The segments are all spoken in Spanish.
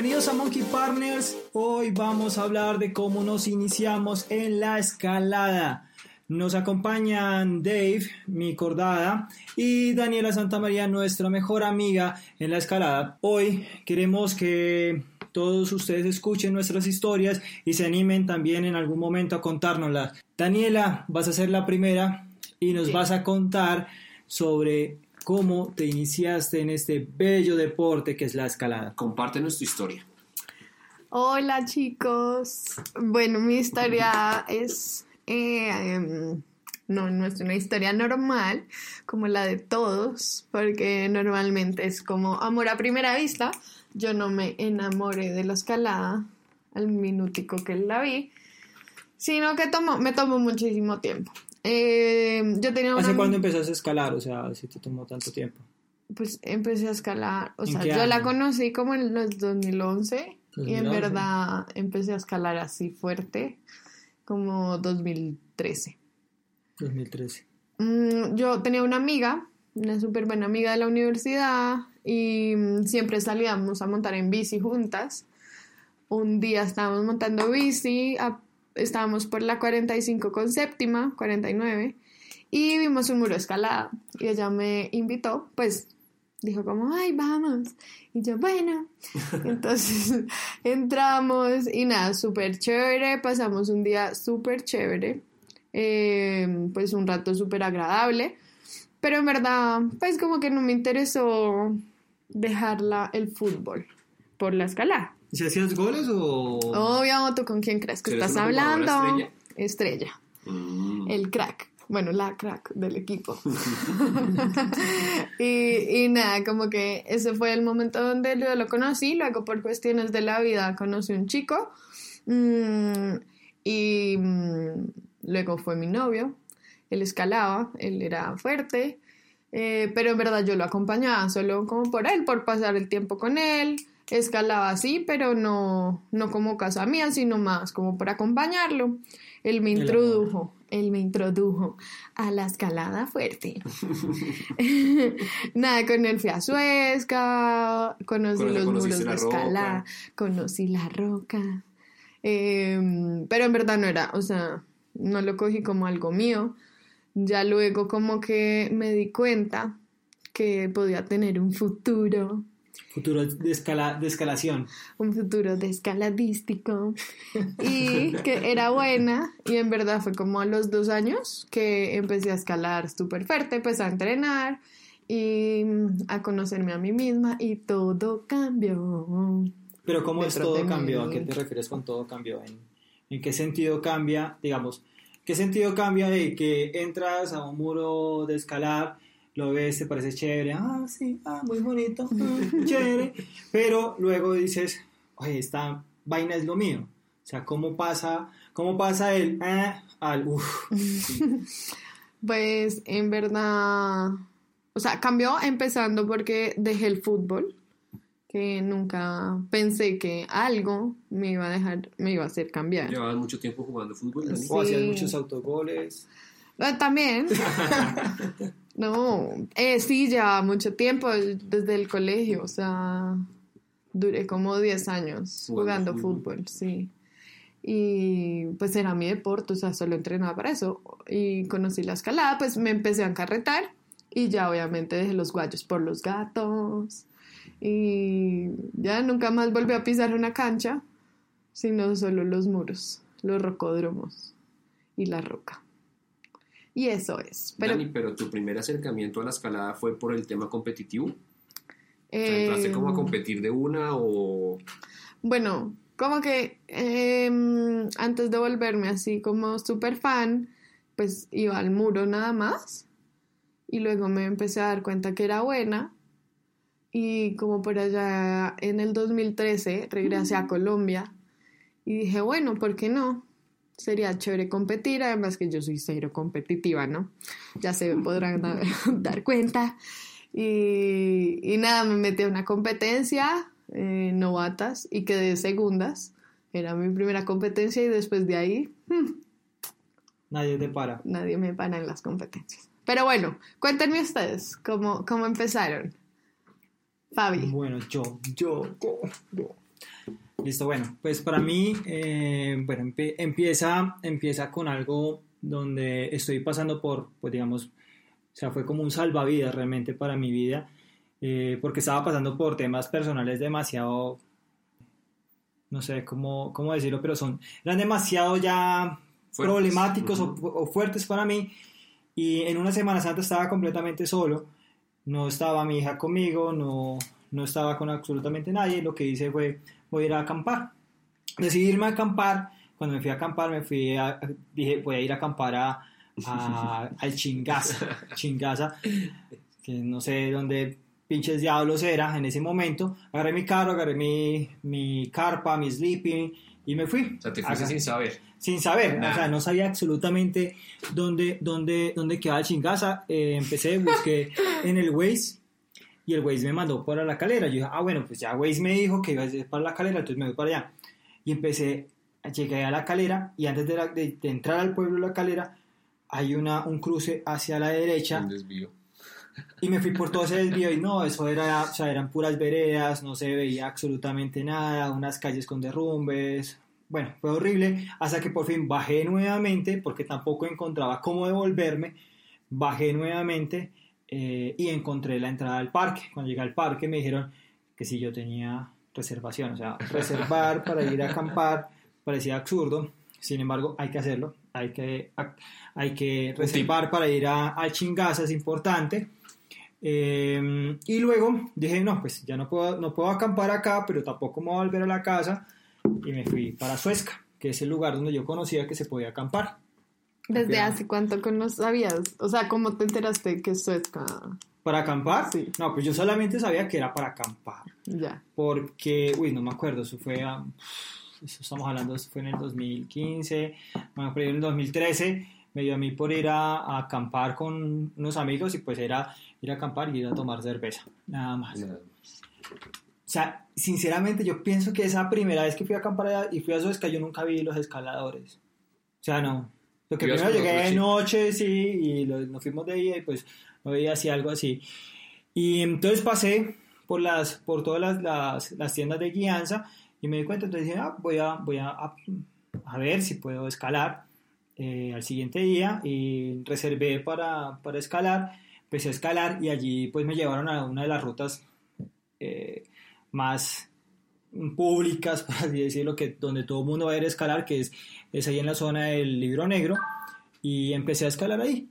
bienvenidos a Monkey Partners. Hoy vamos a hablar de cómo nos iniciamos en la escalada. Nos acompañan Dave, mi cordada, y Daniela Santamaría, nuestra mejor amiga en la escalada. Hoy queremos que todos ustedes escuchen nuestras historias y se animen también en algún momento a contárnoslas. Daniela, vas a ser la primera y nos vas a contar sobre cómo te iniciaste en este bello deporte que es la escalada. Compártenos tu historia. Hola chicos. Bueno, mi historia es... eh, em, no, no es una historia normal como la de todos, porque normalmente es como amor a primera vista. Yo no me enamoré de la escalada al minutico que la vi, sino que me tomó muchísimo tiempo. Eh, yo tenía una... ¿Hace cuándo empezaste a escalar? O sea, si te tomó tanto tiempo. Pues empecé a escalar, o ¿En sea, yo la conocí como en los 2011 y en 2011. verdad empecé a escalar así fuerte como 2013. 2013. Mm, yo tenía una amiga, una súper buena amiga de la universidad y mm, siempre salíamos a montar en bici juntas. Un día estábamos montando bici, a- estábamos por la 45 con séptima, 49, y vimos un muro de escalada. Y ella me invitó, pues dijo como, ay, vamos. Y yo, bueno. Entonces entramos y nada, súper chévere, pasamos un día súper chévere, eh, pues un rato súper agradable, pero en verdad, pues como que no me interesó dejarla el fútbol por la escalada. ¿Si hacías goles o...? Obvio, ¿tú con quién crees que ¿Eres estás hablando? estrella? Estrella, Mm. el crack. Bueno, la crack del equipo. y, y nada, como que ese fue el momento donde yo lo conocí. Luego, por cuestiones de la vida, conocí un chico. mm, y mm, luego fue mi novio. Él escalaba, él era fuerte. eh, pero en verdad yo lo acompañaba solo como por él, por pasar el tiempo con él. Escalaba así, pero no, no como casa mía, sino más como por acompañarlo. Él me introdujo, él me introdujo a la escalada fuerte. Nada, con él fui a Suezca, conocí Con los muros de la escalada, conocí la roca. Em, pero en verdad no era, o sea, no lo cogí como algo mío. Ya luego como que me di cuenta que podía tener un futuro, Futuro de, escala, de escalación. un futuro de escaladístico y que era buena y en verdad fue como a los dos años que empecé a escalar súper fuerte, empecé a entrenar y a conocerme a mí misma y todo cambió. Pero ¿cómo es todo cambió? ¿A qué te refieres con todo cambió? ¿En, en qué sentido cambia, digamos, qué sentido cambia de que entras a un muro de escalar, lo ves, te parece chévere, ah, sí, ah, muy bonito, ah, chévere, pero luego dices, oye, esta vaina es lo mío. O sea, ¿cómo pasa, cómo pasa el ah, al uff? Pues en verdad, o sea, cambió empezando porque dejé el fútbol, que nunca pensé que algo me iba a dejar, me iba a hacer cambiar. ¿Llevabas mucho tiempo jugando fútbol? Sí. O hacías muchos autogoles. Ah, También. no, eh, sí, ya mucho tiempo desde el colegio, o sea, duré como 10 años Jugando jugando, fútbol. fútbol. sí. Y pues era mi deporte, o sea, solo entrenaba para eso. Y conocí la escalada, pues me empecé a encarretar y ya obviamente dejé los guayos por los gatos. Y ya nunca más volví a pisar una cancha, sino solo los muros, los rocódromos y la roca. Y eso es. Pero Dani, pero tu primer acercamiento a la escalada fue por el tema competitivo. O sea, ¿Entraste eh, como a competir de una o...? Bueno, como que eh, antes de volverme así como súper fan, pues iba al muro nada más. Y luego me empecé a dar cuenta que era buena. Y como por allá en el 2013 regresé a Colombia y dije, bueno, ¿por qué no? Sería chévere competir, además que yo soy cero competitiva, ¿no? Ya se podrán dar, dar cuenta. Y, y nada, me metí a una competencia, eh, novatas, y quedé segundas. Era mi primera competencia y después de ahí hmm, Nadie te para. nadie me para en las competencias. Pero bueno, cuéntenme ustedes cómo, cómo empezaron. Fabi. Bueno, yo, yo, yo, yo. Listo, bueno, pues para mí, eh, bueno, empie- empieza, empieza con algo donde estoy pasando por, pues digamos, o sea, fue como un salvavidas realmente para mi vida, eh, porque estaba pasando por temas personales demasiado, no sé cómo, cómo decirlo, pero son, eran demasiado ya Fuertes. problemáticos o- o, fuertes para mí, y en una Semana Santa estaba completamente solo, no estaba mi hija conmigo, no, no estaba con absolutamente nadie, lo que hice fue, voy a ir a acampar. Decidí irme a acampar, cuando me fui a acampar, me fui a, dije, voy a ir a acampar a, a- al Chingaza, Chingaza, que no sé dónde pinches diablos era en ese momento. Agarré mi carro, agarré mi, mi carpa, mi sleeping y me fui. O sea, te fuiste Acá- sin saber. sin saber, o sea, no sabía absolutamente dónde, dónde, dónde quedaba Chingaza. Eh, empecé, busqué en el Waze y el Waze me mandó para la calera. Yo dije, ah, bueno, pues ya Waze me dijo que iba a ser para la calera, entonces me voy para allá. Y empecé, llegué a la calera y antes de, la- de- de entrar al pueblo de la calera hay una, un cruce hacia la derecha Un desvío. y me fui por todo ese desvío y no, eso era, o sea, eran puras veredas, no se veía absolutamente nada, unas calles con derrumbes. Bueno, fue horrible hasta que por fin bajé nuevamente porque tampoco encontraba cómo devolverme. Bajé nuevamente eh, y encontré la entrada al parque. Cuando llegué al parque me dijeron que si yo tenía reservación, o sea, reservar para ir a acampar parecía absurdo. Sin embargo, hay que hacerlo, hay que, hay que reservar para ir a, a Chingaza, es importante. Eh, y luego dije, no, pues ya no puedo, no puedo acampar acá, pero tampoco me voy a volver a la casa. Y me fui para Suezca, que es el lugar donde yo conocía que se podía acampar. ¿Desde hace cuánto que no sabías? O sea, ¿cómo te enteraste que esto es ca- ¿Para acampar? Sí. No, pues yo solamente sabía que era para acampar. Ya. Porque, uy, no me acuerdo, eso fue, a- eso estamos hablando, eso fue en el 2015, bueno, pero en el 2013 me dio a mí por ir a, a acampar con unos amigos y pues era ir a acampar y ir a tomar cerveza, nada más. Nada. O sea, sinceramente yo pienso que esa primera vez que fui a acampar y fui a Suezca yo nunca vi los escaladores. O sea, no. Lo que Ibas primero llegué de noche, sí, y lo- nos fuimos de día y pues no veía así algo así. Y entonces pasé por las por todas las, las, las tiendas de guianza y me di cuenta, entonces dije, ah, voy a, voy a, a, a ver si puedo escalar eh, al siguiente día y reservé para, para escalar, empecé a escalar y allí pues me llevaron a una de las rutas eh, más públicas, por así decirlo, que donde todo el mundo va a ir a escalar, que es, es ahí en la zona del libro negro, y empecé a escalar ahí.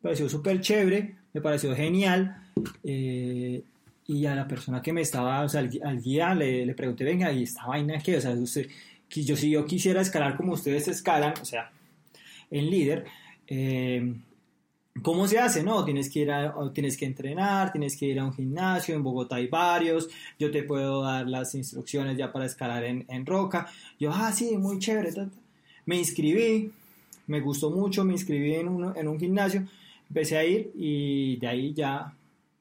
Me pareció súper chévere, me pareció genial, eh, y a la persona que me estaba, o sea, al, guía le, le pregunté, venga, ¿y esta vaina qué? O sea, yo, si yo quisiera escalar como ustedes escalan, o sea, en líder, eh, ¿Cómo se hace? No, tienes que ir a, tienes que entrenar, tienes que ir a un gimnasio, en Bogotá hay varios, yo te puedo dar las instrucciones ya para escalar en, en roca. Yo, ah, sí, muy chévere. Me inscribí, me gustó mucho, me inscribí en un, en un gimnasio, empecé a ir y de ahí ya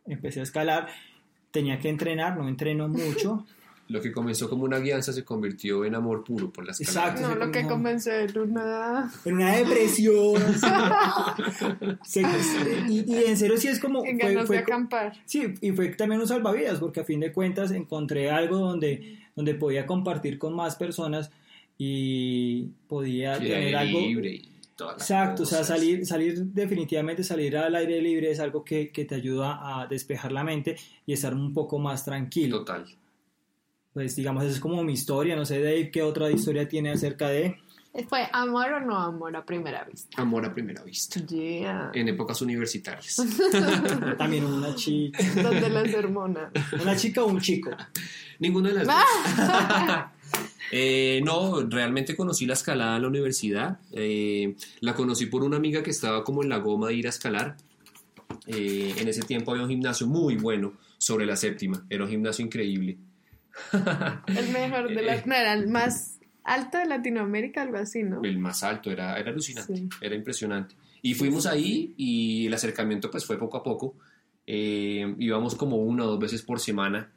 empecé a escalar. Tenía que entrenar, no entreno mucho. Lo que comenzó como una guianza se convirtió en amor puro por la escalada. Exacto. No, lo que comenzó en una... En una depresión. Se- y, y en serio sí es como... En fue- ganas fue de acampar. Sí, y fue también un salvavidas, porque a fin de cuentas encontré algo donde, donde podía compartir con más personas y podía tener aire algo. libre y todas las Exacto, o sea, cosas. salir, salir, definitivamente salir al aire libre es algo que, que te ayuda a despejar la mente y estar un poco más tranquilo. Total. Pues digamos, esa es como mi historia, no sé Dave qué otra historia tiene acerca de... ¿Fue amor o no amor a primera vista? Amor a primera vista. Yeah. En épocas universitarias. También una chica, Donde las hormonas. una chica o un chico. Ninguna de las dos. Eh, no, realmente conocí la escalada en la universidad. Eh, la conocí por una amiga que estaba como en la goma de ir a escalar. Eh, en ese tiempo había un gimnasio muy bueno sobre la séptima. Era un gimnasio increíble. El mejor de las... No, era el más alto de Latinoamérica, algo así, ¿no? El más alto, era, era alucinante, Sí. era impresionante. Y fuimos ahí y el acercamiento pues fue poco a poco. Eh, íbamos como una o dos veces por semana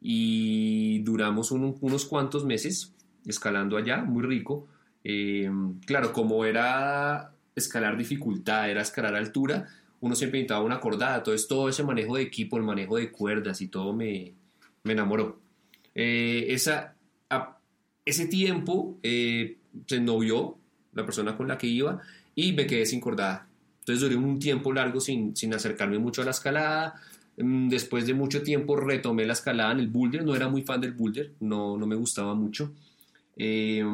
y duramos un- unos cuantos meses escalando allá, muy rico. Eh, claro, como era escalar dificultad, era escalar altura, uno siempre necesitaba una cordada, entonces todo ese manejo de equipo, el manejo de cuerdas y todo me, me enamoró. Eh, esa, ese tiempo eh, se novió la persona con la que iba y me quedé sin cordada. Entonces duré un tiempo largo sin, sin acercarme mucho a la escalada. Mm, Después de mucho tiempo retomé la escalada en el boulder. No era muy fan del boulder, no, no me gustaba mucho. Eh,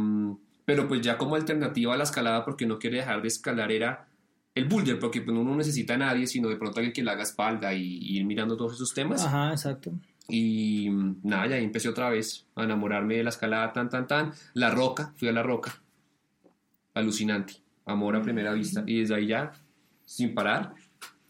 pero pues ya como alternativa a la escalada, porque no quería dejar de escalar, era el boulder, porque pues, uno no necesita a nadie, sino de pronto alguien que le haga espalda y, y ir mirando todos esos temas. Ajá, exacto. Y mm, nada, ya ahí empecé otra vez a enamorarme de la escalada, tan, tan, tan. La roca, fui a la roca. Alucinante. Amor a primera vista. Y desde ahí ya, sin parar.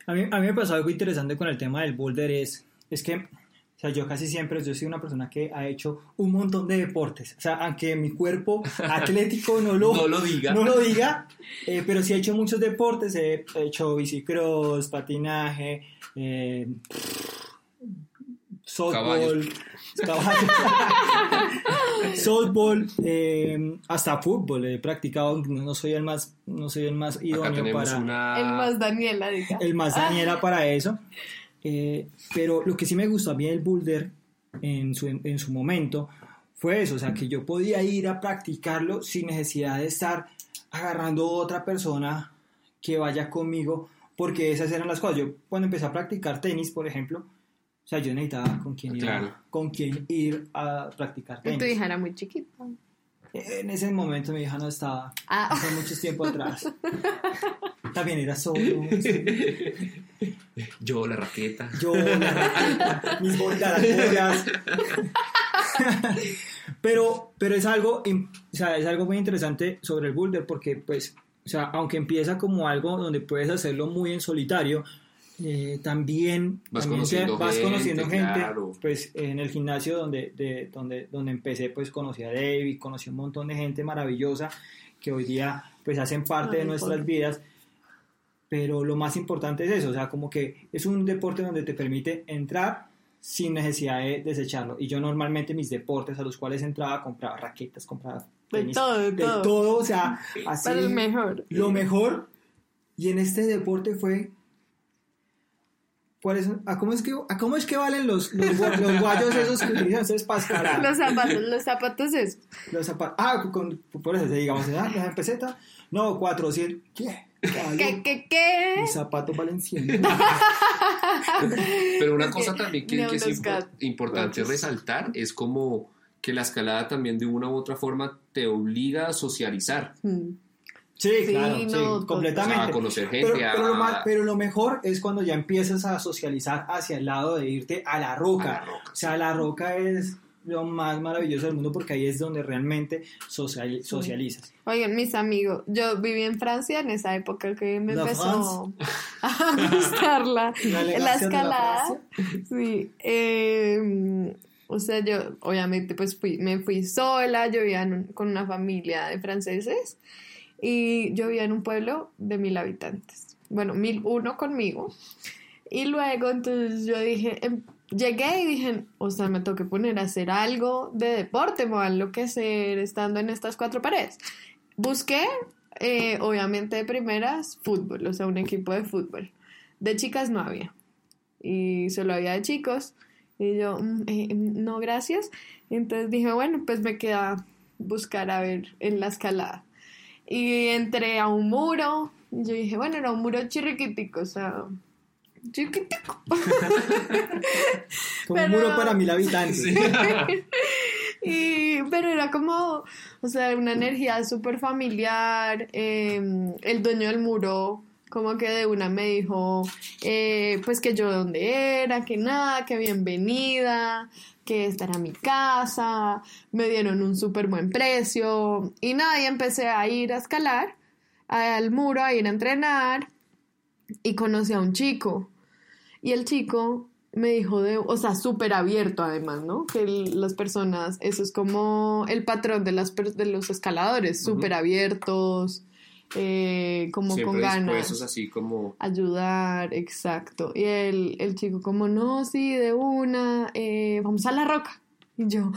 A mí, a mí me pasó algo interesante con el tema del boulder, es, es que, o sea, yo casi siempre, yo soy una persona que ha hecho un montón de deportes. O sea, aunque mi cuerpo atlético no lo, No lo diga. no lo diga, eh, pero sí he hecho muchos deportes. He hecho bicicross, patinaje, eh, softball, softball, eh, hasta fútbol he practicado. No soy el más, no soy el más idóneo para una... El más Daniela, diga. el más Daniela para eso. Eh, pero lo que sí me gustó a mí del boulder en su, en su momento fue eso, o sea, que yo podía ir a practicarlo sin necesidad de estar agarrando otra persona que vaya conmigo, porque esas eran las cosas. Yo cuando empecé a practicar tenis, por ejemplo, o sea, yo necesitaba con quién ir, Claro. con quién ir a practicar Y tu hija era muy chiquita. En ese momento mi hija no estaba, Ah. hace mucho tiempo atrás. También era solo. Yo, la raqueta. Yo, la raqueta, mis bolas, pero, pero es algo, o sea, es algo muy interesante sobre el boulder porque, pues, o sea, aunque empieza como algo donde puedes hacerlo muy en solitario, eh, también, Vas también conociendo vas gente, conociendo gente, claro. pues en el gimnasio donde, de, donde, donde empecé, pues conocí a David, conocí a un montón de gente maravillosa que hoy día pues hacen parte de Ay, nuestras por- vidas, pero lo más importante es eso, o sea, como que es un deporte donde te permite entrar sin necesidad de desecharlo. Y yo normalmente mis deportes a los cuales entraba, compraba raquetas, compraba De tenis, todo, de de todo. todo, o sea, así Para el mejor. lo mejor. Y en este deporte fue ¿Cuál es- ¿A cómo es que, a cómo es que valen los, los, los guayos esos que utilizan ustedes para escalar? Los zapatos, los zapatos es. Los zapatos. Ah, con, por eso, digamos, ¿ah? ¿Las en peseta? No, 400. ¿Qué? ¿Qué, qué, qué? Mis zapatos valen 100. Pero una cosa también que, no que es impo- importante resaltar es como que la escalada también de una u otra forma te obliga a socializar, Mm. Sí, Sí, claro, no, sí, to- completamente. a conocer gente, Pero, lo más- pero lo mejor es cuando ya empiezas a socializar hacia el lado de irte a la roca. A la roca, O sea, la roca es lo más maravilloso del mundo porque ahí es donde realmente social- socializas. Oigan, mis amigos, yo viví en Francia en esa época que me La empezó a gustar la, escalada. Sí, eh, o sea, yo obviamente pues fui, me fui sola, yo vivía un- con una familia de franceses y yo vivía en un pueblo de mil habitantes. Bueno, mil uno conmigo. Y luego entonces yo dije, em, llegué y dije, o sea, me tengo poner a hacer algo de deporte, me va a enloquecer estando en estas cuatro paredes. Busqué, eh, obviamente de primeras, fútbol, o sea, un equipo de fútbol. De chicas no había. Y solo había de chicos. Y yo, "Mm, eh, mm, no, gracias. Entonces dije, bueno, pues me queda buscar a ver en la escalada. Y entré a un muro. Y yo dije, bueno, era un muro chirriquitico, o sea, chiquitico. Como un muro para mil habitantes. Y, pero era como, o sea, una energía súper familiar. eh, el dueño del muro, como que de una me dijo, eh, pues que yo de dónde era, que nada, que bienvenida, que esta era mi casa. Me dieron un súper buen precio. Y nada, y empecé a ir a escalar al muro, a ir a entrenar. Y conocí a un chico. Y el chico me dijo de, o sea, súper abierto además, ¿no? Que el- las personas, eso es como el patrón de, las, de los escaladores, súper abiertos, eh, como siempre con ganas. así como Ayudar, exacto. Y el, el chico como, no, sí, de una, eh, vamos a la roca. Y yo,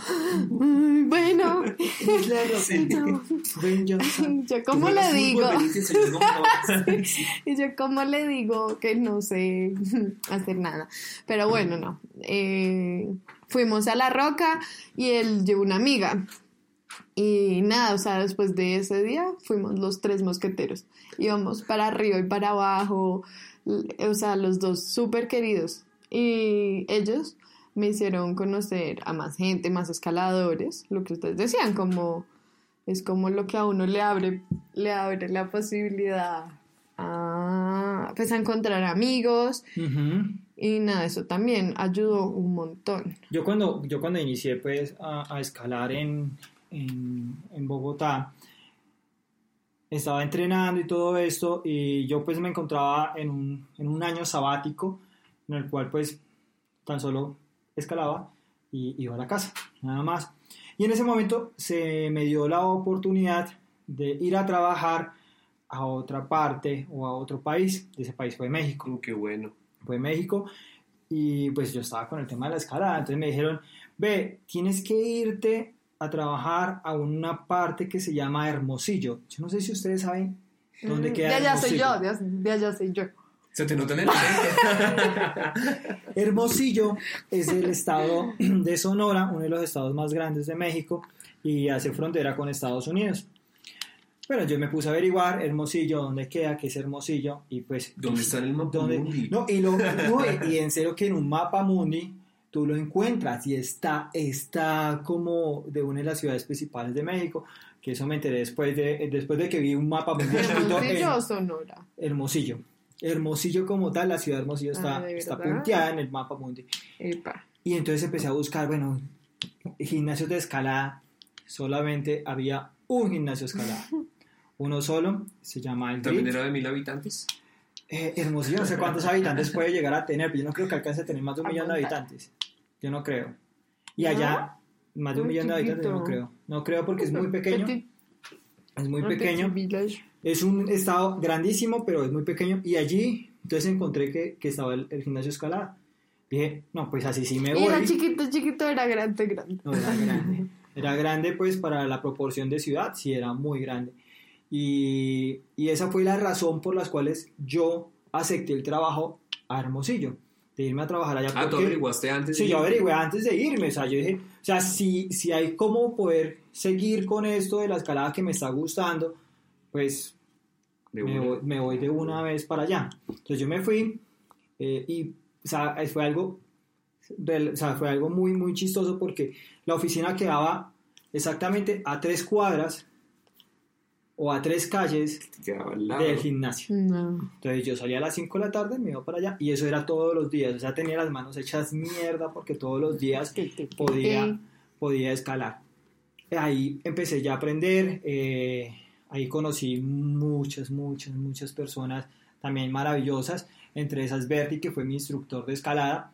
"Ay, bueno, Sí. yo, yo ¿cómo le digo? Sí. Y yo, ¿cómo le digo que no sé hacer nada? Pero bueno, no. Eh, fuimos a la roca y él llevó una amiga. Y nada, o sea, después de ese día fuimos los tres mosqueteros. Íbamos para arriba y para abajo, o sea, los dos súper queridos. Y ellos me hicieron conocer a más gente, más escaladores, lo que ustedes decían, como es como lo que a uno le abre, le abre la posibilidad a, pues, a encontrar amigos. Y nada, eso también ayudó un montón. Yo cuando, yo cuando inicié pues a, escalar en, en, en, Bogotá, estaba entrenando y todo esto y yo pues me encontraba en un, en un año sabático en el cual pues tan solo escalaba y iba a la casa, nada más. Y en ese momento se me dio la oportunidad de ir a trabajar a otra parte o a otro país. Ese país fue México. Uh, qué bueno. Fue México. Y pues yo estaba con el tema de la escalada. Entonces me dijeron, ve, tienes que irte a trabajar a una parte que se llama Hermosillo. Yo no sé si ustedes saben dónde mm, queda. De allá soy yo, de allá soy yo. Se te nota en el Hermosillo es el estado de Sonora, uno de los estados más grandes de México y hace frontera con Estados Unidos. Bueno, yo me puse a averiguar Hermosillo, dónde queda, qué es Hermosillo y pues... ¿Dónde está el mapa mundi? No, y, lo, y en serio que en un mapa mundi tú lo encuentras y está, está como de una de las ciudades principales de México, que eso me enteré después de, después de que vi un mapa mundi. ¿Hermosillo o Sonora? Hermosillo. Hermosillo como tal, la ciudad de Hermosillo está, ah, está punteada en el mapa mundi. Y entonces empecé a buscar, bueno, gimnasios de escalada. Solamente había un gimnasio de escalada. Uno solo, se llama el ¿También era de mil habitantes? Eh, Hermosillo, no sé cuántos habitantes puede llegar a tener, pero yo no creo que alcance a tener más de un millón de habitantes. Yo no creo. Y allá, más de un millón de habitantes, no creo. No creo porque es muy pequeño. Es muy pequeño. Es un estado grandísimo, pero es muy pequeño. Y allí, entonces encontré que, que estaba el, gimnasio escalada. Dije, no, pues así sí me voy. Era chiquito, chiquito, era grande, grande. No, era grande. Era grande, pues, para la proporción de ciudad, sí, era muy grande. Y, y esa fue la razón por las cuales yo acepté el trabajo a Hermosillo de irme a trabajar allá. Ah, ¿tú averiguaste antes? Sí, yo averigué antes de irme. O sea, yo dije, o sea, si, si hay cómo poder seguir con esto de la escalada que me está gustando, pues me voy, de una vez para allá. Entonces yo me fui eh, y o sea, fue algo, o sea, fue algo muy, muy chistoso porque la oficina quedaba exactamente a tres cuadras o a tres calles del gimnasio. Entonces yo salía a las 5 de la tarde, me iba para allá y eso era todos los días. O sea, tenía las manos hechas mierda porque todos los días podía, podía escalar. Ahí empecé ya a aprender. Eh, Ahí conocí muchas, muchas, muchas personas también maravillosas, entre esas Berti, que fue mi instructor de escalada,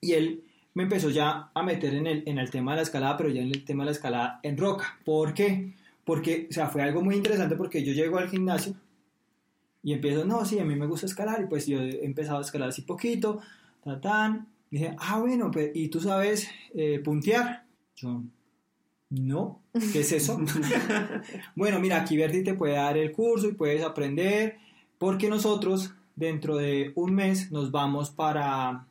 y él me empezó ya a meter en el, en el tema de la escalada, pero ya en el tema de la escalada en roca. ¿Por qué? Porque, o sea, fue algo muy interesante porque yo llego al gimnasio y empiezo, no, sí, a mí me gusta escalar, y pues yo he empezado a escalar así poquito, tan, tan. dije, ah, bueno, pues, ¿y tú sabes eh, puntear? Yo, no, ¿qué es eso? bueno, mira, aquí Berti te puede dar el curso y puedes aprender, porque nosotros dentro de un mes nos vamos para,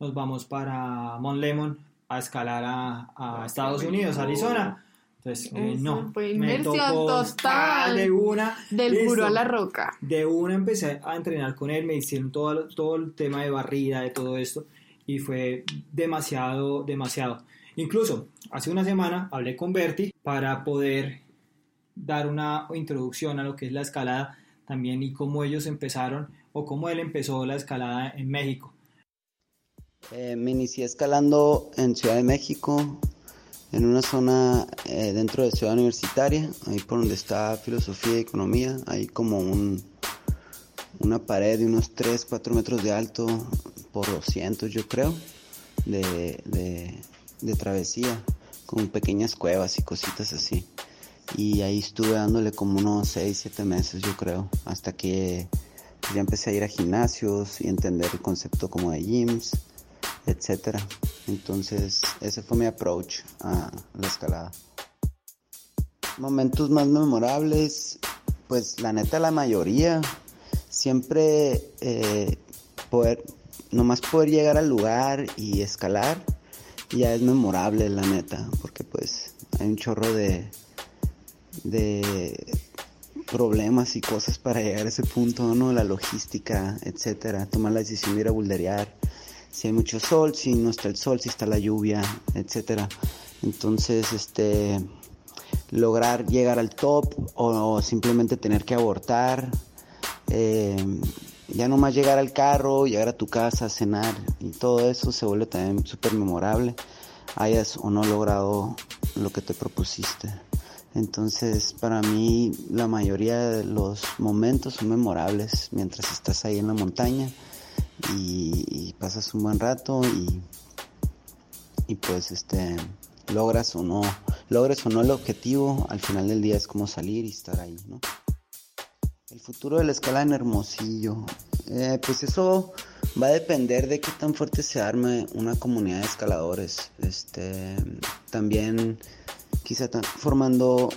nos vamos para Mount Lemon a escalar a, a Estados Unidos, Arizona. Entonces, eh, no, me tocó total de una, del puro a la roca. De una empecé a entrenar con él, me hicieron todo, todo el tema de barrida, de todo esto, y fue demasiado, demasiado. Incluso hace una semana hablé con Berti para poder dar una introducción a lo que es la escalada también y cómo ellos empezaron o cómo él empezó la escalada en México. Eh, me inicié escalando en Ciudad de México, en una zona eh, dentro de Ciudad Universitaria, ahí por donde está Filosofía y Economía, hay como un, una pared de unos 3, 4 metros de alto por 200 yo creo, de, de travesía, con pequeñas cuevas y cositas así. Y ahí estuve dándole como unos 6, 7 meses yo creo, hasta que ya empecé a ir a gimnasios y entender el concepto como de gyms, etc. Entonces ese fue mi approach a la escalada. Momentos más memorables, pues la neta la mayoría, siempre eh, poder, nomás poder llegar al lugar y escalar ya es memorable la neta, porque pues hay un chorro de, de problemas y cosas para llegar a ese punto, ¿no? La logística, etcétera, tomar la decisión de ir a bulderear, si hay mucho sol, si no está el sol, si está la lluvia, etcétera. Entonces, este, lograr llegar al top o, simplemente tener que abortar, eh, ya nomás llegar al carro, llegar a tu casa, cenar y todo eso se vuelve también súper memorable, hayas o no logrado lo que te propusiste. Entonces, para mí, la mayoría de los momentos son memorables mientras estás ahí en la montaña y, pasas un buen rato y, y pues este logras o no logres o no el objetivo al final del día es como salir y estar ahí no el futuro de la escala en Hermosillo. Eh, pues eso va a depender de qué tan fuerte se arme una comunidad de escaladores. Este también quizá formando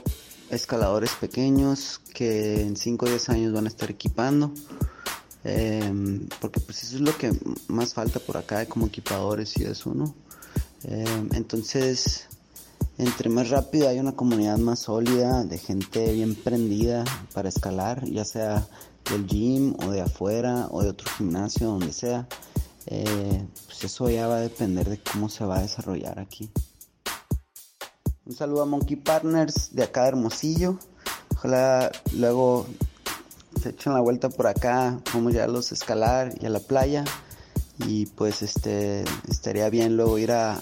escaladores pequeños que en 5 o 10 años van a estar equipando. Em, porque pues eso es lo que más falta por acá como equipadores y eso, ¿no? Em, entonces, entre más rápido hay una comunidad más sólida de gente bien prendida para escalar, ya sea del gym o de afuera o de otro gimnasio, donde sea, eh, pues eso ya va a depender de cómo se va a desarrollar aquí. Un saludo a Monkey Partners de acá de Hermosillo. Ojalá luego se la vuelta por acá, vamos ya a los escalar y a la playa. Y pues este estaría bien luego ir a,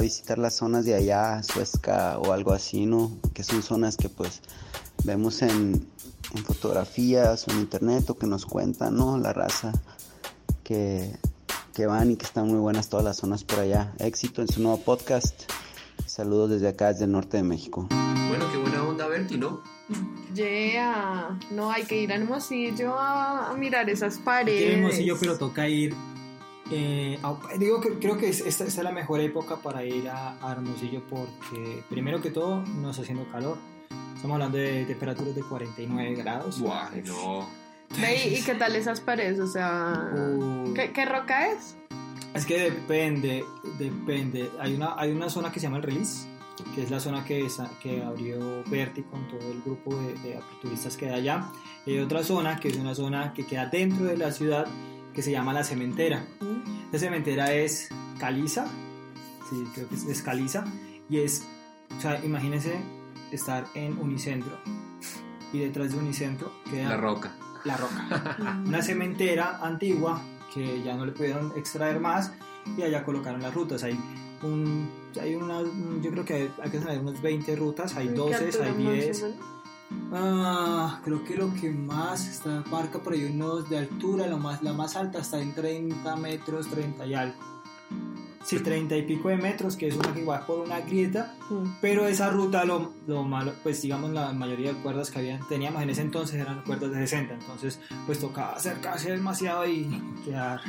visitar las zonas de allá, Suezca o algo así, ¿no? Que son zonas que pues vemos en, fotografías en internet o que nos cuentan, ¿no? La raza que, que van y que están muy buenas todas las zonas por allá. Éxito en su nuevo podcast. Saludos desde acá, desde el norte de México. Qué buena onda, Berti, ¿no? Yeah. No, hay que ir a Hermosillo a, mirar esas paredes. Hermosillo, pero toca ir. Eh, digo que creo que esta, es la mejor época para ir a, Hermosillo porque, primero que todo, no está haciendo calor. Estamos hablando de temperaturas de 49 grados. Guau, no. ¿Y qué tal esas paredes? O sea, uh. ¿qué roca es? Es que depende, depende. Hay una, hay una zona que se llama el release, que es la zona que, que abrió Berti con todo el grupo de, de aperturistas que hay allá. Y hay otra zona que es una zona que queda dentro de la ciudad que se llama la cementera. La cementera es caliza, sí, creo que es, caliza, y es, o sea, imagínense estar en Unicentro y detrás de Unicentro queda la roca. La roca. una cementera antigua que ya no le pudieron extraer más y allá colocaron las rutas. Hay un, hay una, yo creo que hay, que tener unas 20 rutas, hay 12, hay 10. Ah, creo que lo que más está marca por ahí unos de altura, lo más, la más alta está en 30 metros, 30 y algo sí, 30 y pico de metros, que es una que va por una grieta, mm. pero esa ruta, lo, lo, malo, pues digamos, la mayoría de cuerdas que habían, teníamos en ese entonces eran cuerdas de 60, entonces pues tocaba acercarse demasiado y quedar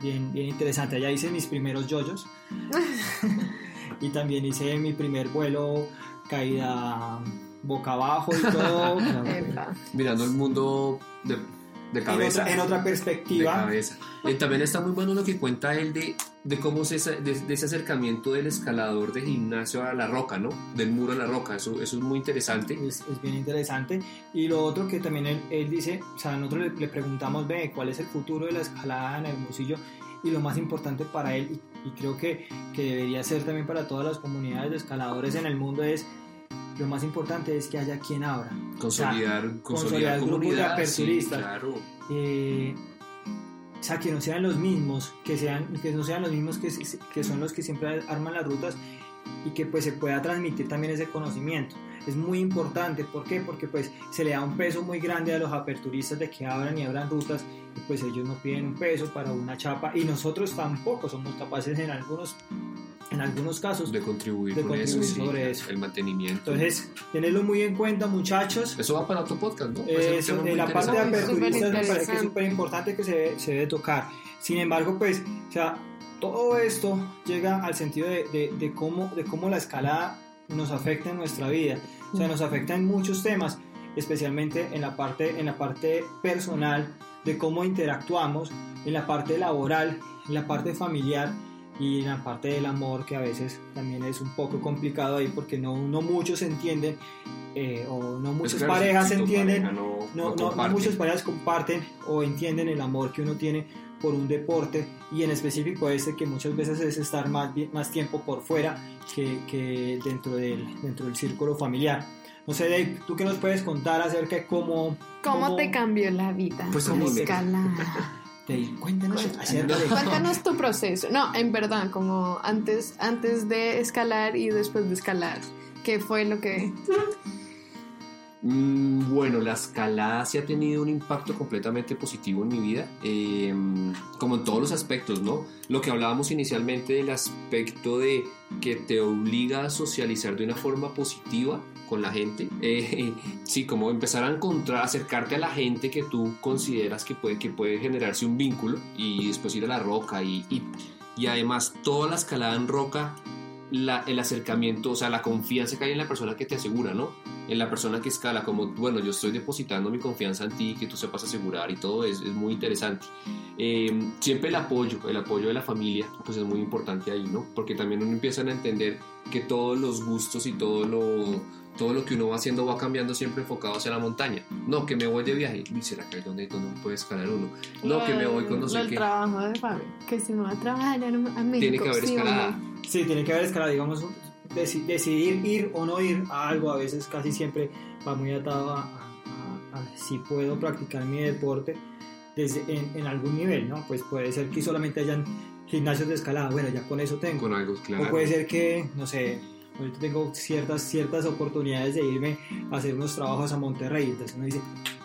bien, bien interesante. Allá hice mis primeros yoyos y también hice mi primer vuelo, caída boca abajo y todo. Mirando el mundo de de cabeza. En otra, perspectiva. De cabeza. Y también está muy bueno lo que cuenta él de, de cómo se, de, ese acercamiento del escalador de gimnasio a la roca, ¿no? Del muro a la roca. Eso, eso es muy interesante. Es, es, bien interesante. Y lo otro que también él, él dice, o sea, nosotros le, preguntamos, ve, ¿cuál es el futuro de la escalada en Hermosillo? Y lo más importante para él, y, y creo que, que debería ser también para todas las comunidades de escaladores en el mundo, es lo más importante es que haya quien abra. Consolidar, o sea, consolidar, grupos de aperturistas. claro. Eh, o sea, que no sean los mismos, que, sean, que no sean los mismos que, que son los que siempre arman las rutas y que pues se pueda transmitir también ese conocimiento. Es muy importante, ¿por qué? Porque pues se le da un peso muy grande a los aperturistas de que abran y abran rutas y pues ellos no piden un peso para una chapa y nosotros tampoco somos capaces en algunos en algunos casos de contribuir, de contribuir eso, sobre eso. el mantenimiento. Entonces, tenedlo muy en cuenta, muchachos. Eso va para otro podcast, ¿no? Eso, de la parte de aperturistas me parece que es súper importante que se, se, debe tocar. Sin embargo, pues, o sea, todo esto llega al sentido de, de, de, cómo, de cómo la escalada nos afecta en nuestra vida. O sea, nos afecta en muchos temas, especialmente en la parte, en la parte personal, de cómo interactuamos, en la parte laboral, en la parte familiar y la parte del amor que a veces también es un poco complicado ahí porque no, no muchos entienden eh, o no muchas claro, parejas entienden, pareja no- no, no no- muchas parejas comparten o entienden el amor que uno tiene por un deporte y en específico este que muchas veces es estar más, más tiempo por fuera que, que dentro, del, dentro del círculo familiar. No sé, Dave, ¿tú qué nos puedes contar acerca de cómo... ¿Cómo te cambió la vida? Pues la cuéntanos acerca de... Cuéntanos tu proceso. No, en verdad, como antes, antes de escalar y después de escalar. ¿Qué fue lo que...? Mm, Bueno, la escalada sí ha tenido un impacto completamente positivo en mi vida, eh, como en todos los aspectos, ¿no? Lo que hablábamos inicialmente del aspecto de que te obliga a socializar de una forma positiva con la gente, eh, sí, como empezar a encontrar, acercarte a la gente que tú consideras que puede, que puede generarse un vínculo y después ir a la roca y, y, y además toda la escalada en roca, la- el acercamiento, o sea, la confianza que hay en la persona que te asegura, ¿no? en la persona que escala, como, bueno, yo estoy depositando mi confianza en ti, que tú sepas asegurar y todo, es, es muy interesante. Eh, siempre el apoyo, el apoyo de la familia, pues es muy importante ahí, ¿no? Porque también uno empieza a entender que todos los gustos y todo lo, todo lo que uno va haciendo va cambiando siempre enfocado hacia la montaña. No, que me voy de viaje, ¿y será que hay donde, donde puede escalar uno? No, que me voy con no sé el qué. trabajo de Fabio. Que si no va a trabajar a México, Tiene que haber ¿sí o no? escalada. Sí, tiene que haber escala, digamos, deci- decidir ir o no ir a algo, a veces casi siempre va muy atado a, a- a- a si puedo practicar mi deporte desde, en, en algún nivel, ¿no? Pues puede ser que solamente hayan gimnasios de escalada, bueno, ya con eso tengo. Con algo, claro. O puede ser que, no sé, ahorita tengo ciertas, ciertas oportunidades de irme a hacer unos trabajos a Monterrey, entonces uno dice,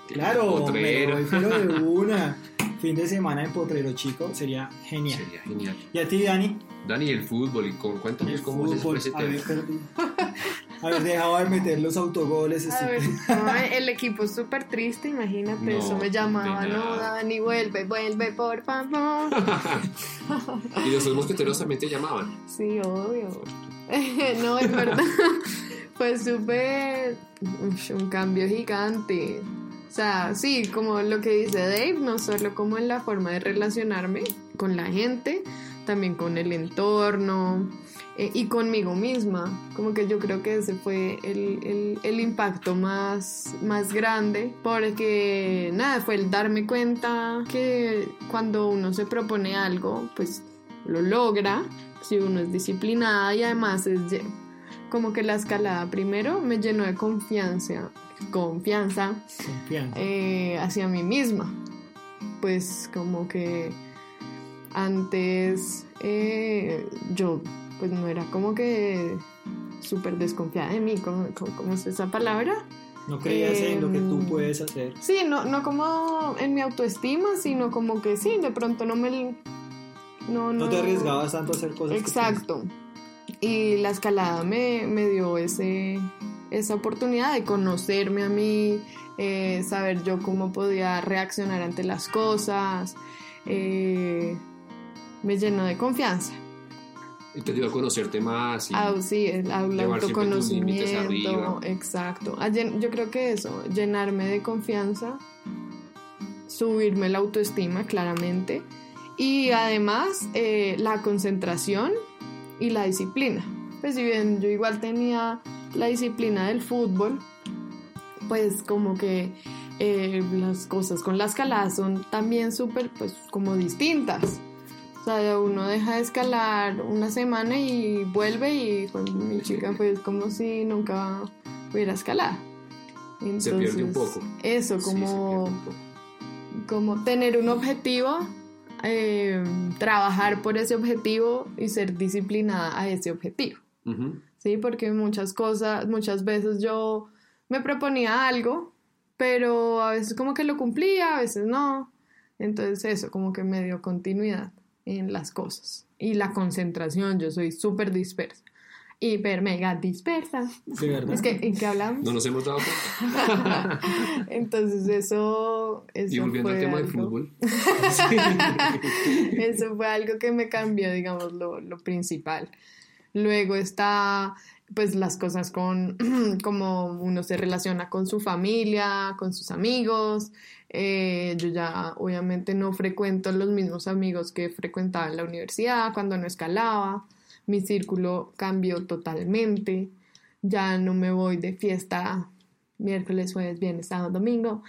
claro, me voy, pero de una. Fin de semana en Potrero Chico sería genial. Sería genial. ¿Y a ti, Dani? Dani, el fútbol, y con, cuéntanos El cómo es fútbol, ese tema. perdido. Haber dejado de meter los autogoles. A este- ver, no, el equipo es súper triste, imagínate, No, eso me llamaba, no. Dani, vuelve, vuelve, por favor. Y los dos mosqueteros también te llamaban. Sí, obvio. no, es verdad. Fue súper. un cambio gigante. O sea, sí, como lo que dice Dave, no solo como en la forma de relacionarme con la gente, también con el entorno eh, y conmigo misma. Como que yo creo que ese fue el, el- el impacto más, más grande, porque nada, fue el darme cuenta que cuando uno se propone algo, pues lo logra, si uno es disciplinada y además es como que la escalada primero me llenó de confianza, confianza Confianza. eh, hacia mí misma. Pues como que antes eh, yo pues no era como que súper desconfiada de mí, ¿cómo, cómo- cómo es esa palabra? No creías en lo que tú em, puedes hacer. Sí, no, no como en mi autoestima, sino como que sí, de pronto no me... No, No te arriesgabas tanto a hacer cosas. Exacto. Y la escalada me, me dio ese, esa oportunidad de conocerme a mí, eh, saber yo cómo podía reaccionar ante las cosas. eh, me llenó de confianza. Y te dio a conocerte más. Y, Ah, sí, el, autoconocimiento. Exacto. A llen- Yo creo que eso, llenarme de confianza, subirme la autoestima, claramente. Y además, eh, la concentración y la disciplina. Pues si bien yo igual tenía la disciplina del fútbol, pues como que eh, las cosas con la escalada son también súper, pues como distintas. O sea, uno deja de escalar una semana y vuelve y con mi chica pues como si nunca hubiera escalado. Se pierde un poco. Eso, Sí, como, un poco. como tener un objetivo, eh, trabajar por ese objetivo y ser disciplinada a ese objetivo. Ujú. ¿sí? Porque muchas cosas, muchas veces yo me proponía algo, pero a veces como que lo cumplía, a veces no. Entonces eso, como que me dio continuidad en las cosas. Y la concentración, yo soy súper dispersa. Hiper, mega dispersa. De verdad. Es que, ¿en qué hablamos? No nos hemos dado cuenta. Entonces eso, eso Y volviendo al fue tema del algo- fútbol. Eso fue algo que me cambió, digamos, lo, lo principal. Luego está pues las cosas con cómo uno se relaciona con su familia, con sus amigos. Eh, yo ya obviamente no frecuento los mismos amigos que frecuentaba en la universidad cuando no escalaba. Mi círculo cambió totalmente. Ya no me voy de fiesta miércoles, jueves, viernes, sábado, domingo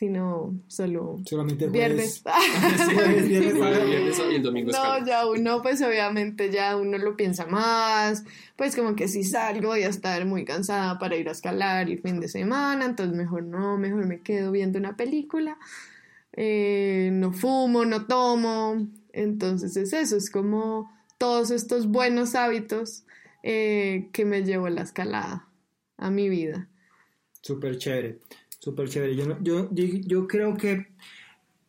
sino solo Solamente viernes. jueves. Jueves, viernes, Jueves, sábado. viernes y el domingo No, ya uno, pues obviamente ya uno lo piensa más, pues como que si salgo voy a estar muy cansada para ir a escalar el fin de semana, entonces mejor no, mejor me quedo viendo una película, Eh, no fumo, no tomo, entonces es eso, es como todos estos buenos hábitos eh, que me llevo a la escalada, a mi vida. Súper chévere, súper chévere. Yo, yo, yo, creo que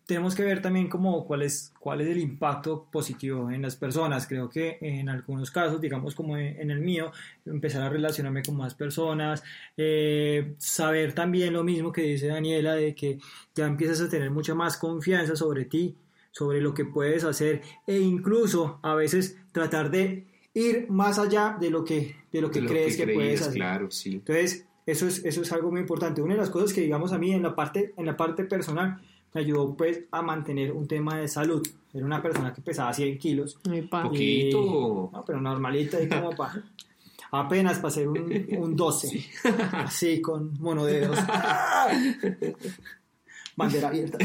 tenemos que ver también como cuál es, cuál es el impacto positivo en las personas. Creo que en algunos casos, digamos como en, el mío, empezar a relacionarme con más personas, eh, saber también lo mismo que dice Daniela, de que ya empiezas a tener mucha más confianza sobre ti, sobre lo que puedes hacer e incluso a veces tratar de ir más allá de lo que, de lo que De lo crees que, puedes creías, hacer. Claro, sí. Entonces, eso es, eso es algo muy importante. Una de las cosas que, digamos, a mí en la parte, en la parte personal me ayudó pues a mantener un tema de salud. Era una persona que pesaba 100 kilos. Y- Poquito. no, pero normalita y como para... Apenas para hacer un, un 12. Así, con monodedos. Bandera abierta.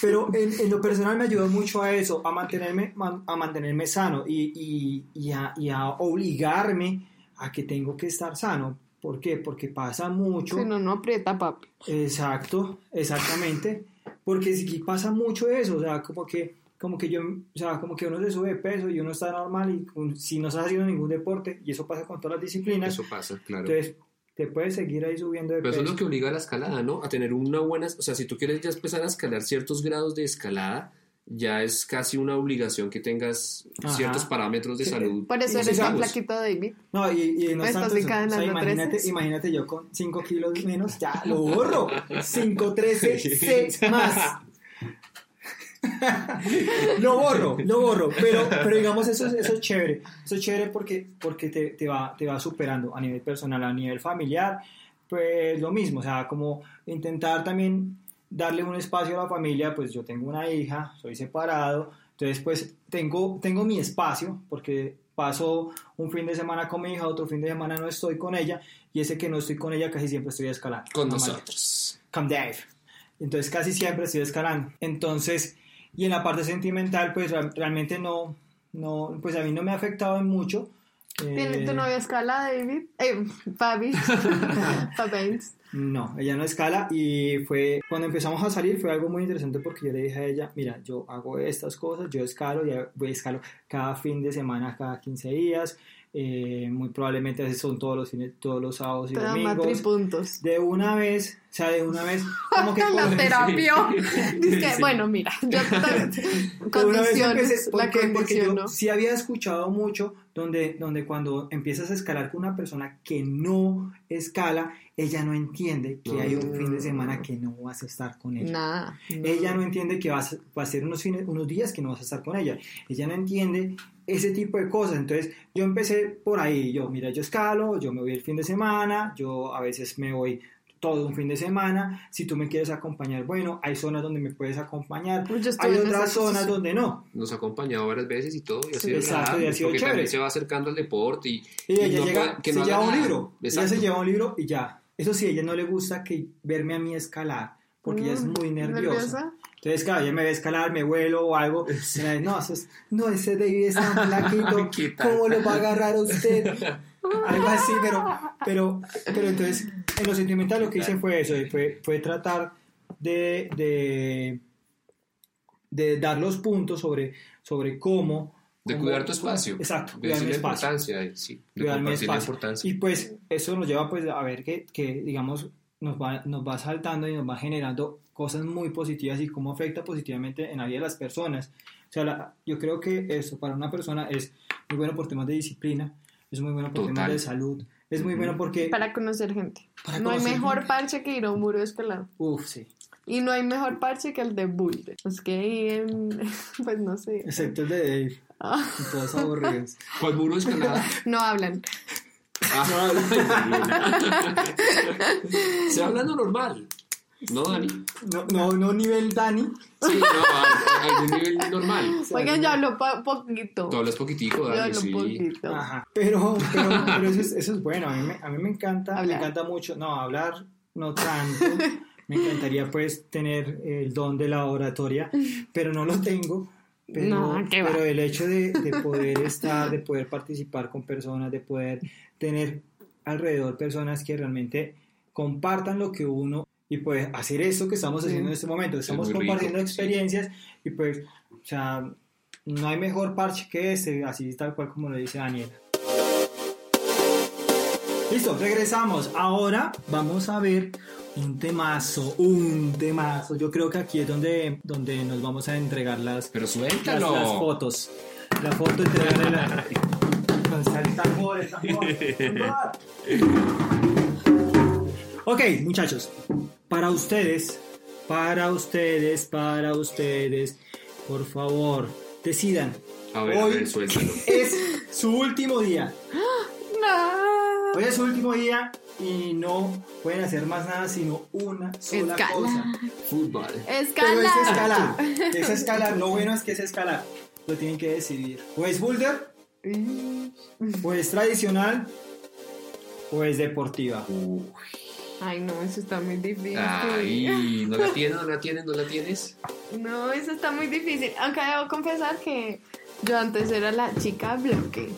Pero en, en lo personal me ayudó mucho a eso, a mantenerme, man- a mantenerme sano y, y- y a, y a obligarme a que tengo que estar sano. ¿Por qué? Porque pasa mucho. Si no, no aprieta, papi. Exacto, exactamente. Porque sí pasa mucho eso, o sea, como que, como que yo, o sea, como que uno se sube de peso y uno está normal y un- si no estás haciendo ningún deporte, y eso pasa con todas las disciplinas, Eso pasa, claro. entonces te puedes seguir ahí subiendo de Pero eso peso. es lo que obliga a la escalada, ¿no? A tener una buena, o sea, si tú quieres ya empezar a escalar ciertos grados de escalada, ya es casi una obligación que tengas Ajá. ciertos parámetros de Sí. salud. Por eso eres tan flaquito, David. No, y, y no tanto eso. O sea, imagínate, imagínate yo con 5 kilos menos, ya lo borro. 5, 13, 6 más. lo borro, lo borro. Pero, pero digamos, eso, es- eso es chévere. Eso es chévere porque, porque te, te va, te va superando a nivel personal, a nivel familiar. Pues lo mismo, o sea, como intentar también darle un espacio a la familia. Pues yo tengo una hija, soy separado. Entonces, pues tengo, tengo mi espacio porque paso un fin de semana con mi hija, otro fin de semana no estoy con ella. Y ese que no estoy con ella casi siempre estoy escalando. Con nosotros. con Dave. Entonces casi siempre estoy escalando. Entonces, y en la parte sentimental, pues real- realmente no, no, pues a mí no me ha afectado en mucho. ¿Tiene Eh, tu novia escala, David? Eh, Fabi. Fabians. No, ella no escala y fue cuando empezamos a salir fue algo muy interesante porque yo le dije a ella, mira, yo hago estas cosas, yo escalo, ya voy escalo cada fin de semana, cada 15 días, eh, muy probablemente son todos los fines, todos los sábados y Te da domingos. matripuntos. De una vez, o sea, de una vez, como que La terapia. Dice Sí. bueno, mira, yo una vez empecé, la porque, porque yo sí había escuchado mucho donde, donde cuando empiezas a escalar con una persona que no escala, ella no entiende que hay un fin de semana que no vas a estar con ella. Nada. Ella no entiende que vas, va a ser unos, fines, unos días que no vas a estar con ella. Ella no entiende ese tipo de cosas. Entonces yo empecé por ahí. Yo, mira, yo escalo, yo me voy el fin de semana, yo a veces me voy todo un fin de semana. Si tú me quieres acompañar, bueno, hay zonas donde me puedes acompañar. Pues Hay otras esa zonas donde no. Nos ha acompañado varias veces y todo, y ha sido exacto, agradable, y ha sido porque chévere. también se va acercando al deporte y, Y ella no llega, puede- que se no lleva un libro. Ella Exacto. se lleva un libro y ya. Eso sí, a ella no le gusta que verme a mí escalar, porque ella es muy nerviosa. ¿nerviosa? Entonces, claro, ella me ve escalar, me vuelo o algo. dice, no, no, ese David es tan flaquito. ¿cómo lo va a agarrar a usted? Algo así, pero, pero, pero entonces, en lo sentimental lo que hice fue eso, fue, fue tratar de, de, de dar los puntos sobre, sobre cómo... De cómo- cuidar tu espacio. Exacto, De cuidar mi la espacio importancia, sí, de cuidar mi compartir la espacio. importancia. Y pues eso nos lleva pues a ver que, que, digamos nos va, nos va saltando y nos va generando cosas muy positivas y cómo afecta positivamente en la vida de las personas. O sea, la- yo creo que eso para una persona es muy bueno por temas de disciplina, es muy bueno por temas Total. de salud, es muy bueno porque... Para conocer gente. Para no hay conocer mejor gente. parche que ir a un muro escalado. Uf, sí. Y no hay mejor parche que el de Boulder. Es que ahí en, pues no sé. Excepto el de Dave. Y todos aburridos. ¿Cuál muro de escalada? No hablan. Ah. Se hablando normal. ¿No, Dani? No, no, no nivel Dani. Sí, no, a, a algún nivel normal. Oigan, yo hablo po- poquito. Tú hablas poquitico, Yo Dani, hablo sí. poquito. Ajá. Pero, pero, pero eso, es, eso es bueno. A mí, me, a mí me encanta, me Hablar. encanta mucho. No, hablar no tanto. Me encantaría pues tener el don de la oratoria, pero no lo tengo. Pero, No, qué va. pero el hecho de, de poder estar, de poder participar con personas, de poder tener alrededor personas que realmente compartan lo que uno y pues hacer eso que estamos haciendo en este momento. Estamos rico, compartiendo sí. experiencias y pues, o sea, no hay mejor parche que este, así tal cual como lo dice Daniela. Listo, regresamos. Ahora vamos a ver un temazo, un temazo. Yo creo que aquí es donde, donde nos vamos a entregar las, Pero las, suéltalo. las fotos. La foto entregarle la... Tambor, el tambor. Ok, muchachos, para ustedes, para ustedes, para ustedes, por favor, decidan. A ver, a Hoy ver, suéltalo. es su último día. No. Hoy es su último día y no pueden hacer más nada sino una sola Escala. cosa. Fútbol. Pero Escala. es escalar. Es escalar. Lo bueno es que es escalar. Lo tienen que decidir. O es boulder, o es tradicional, o es deportiva. Ay, no, eso está muy difícil. Ay, ¿no la tienes, no la tienes, no la tienes? No, eso está muy difícil. Aunque debo confesar que yo antes era la chica bloque.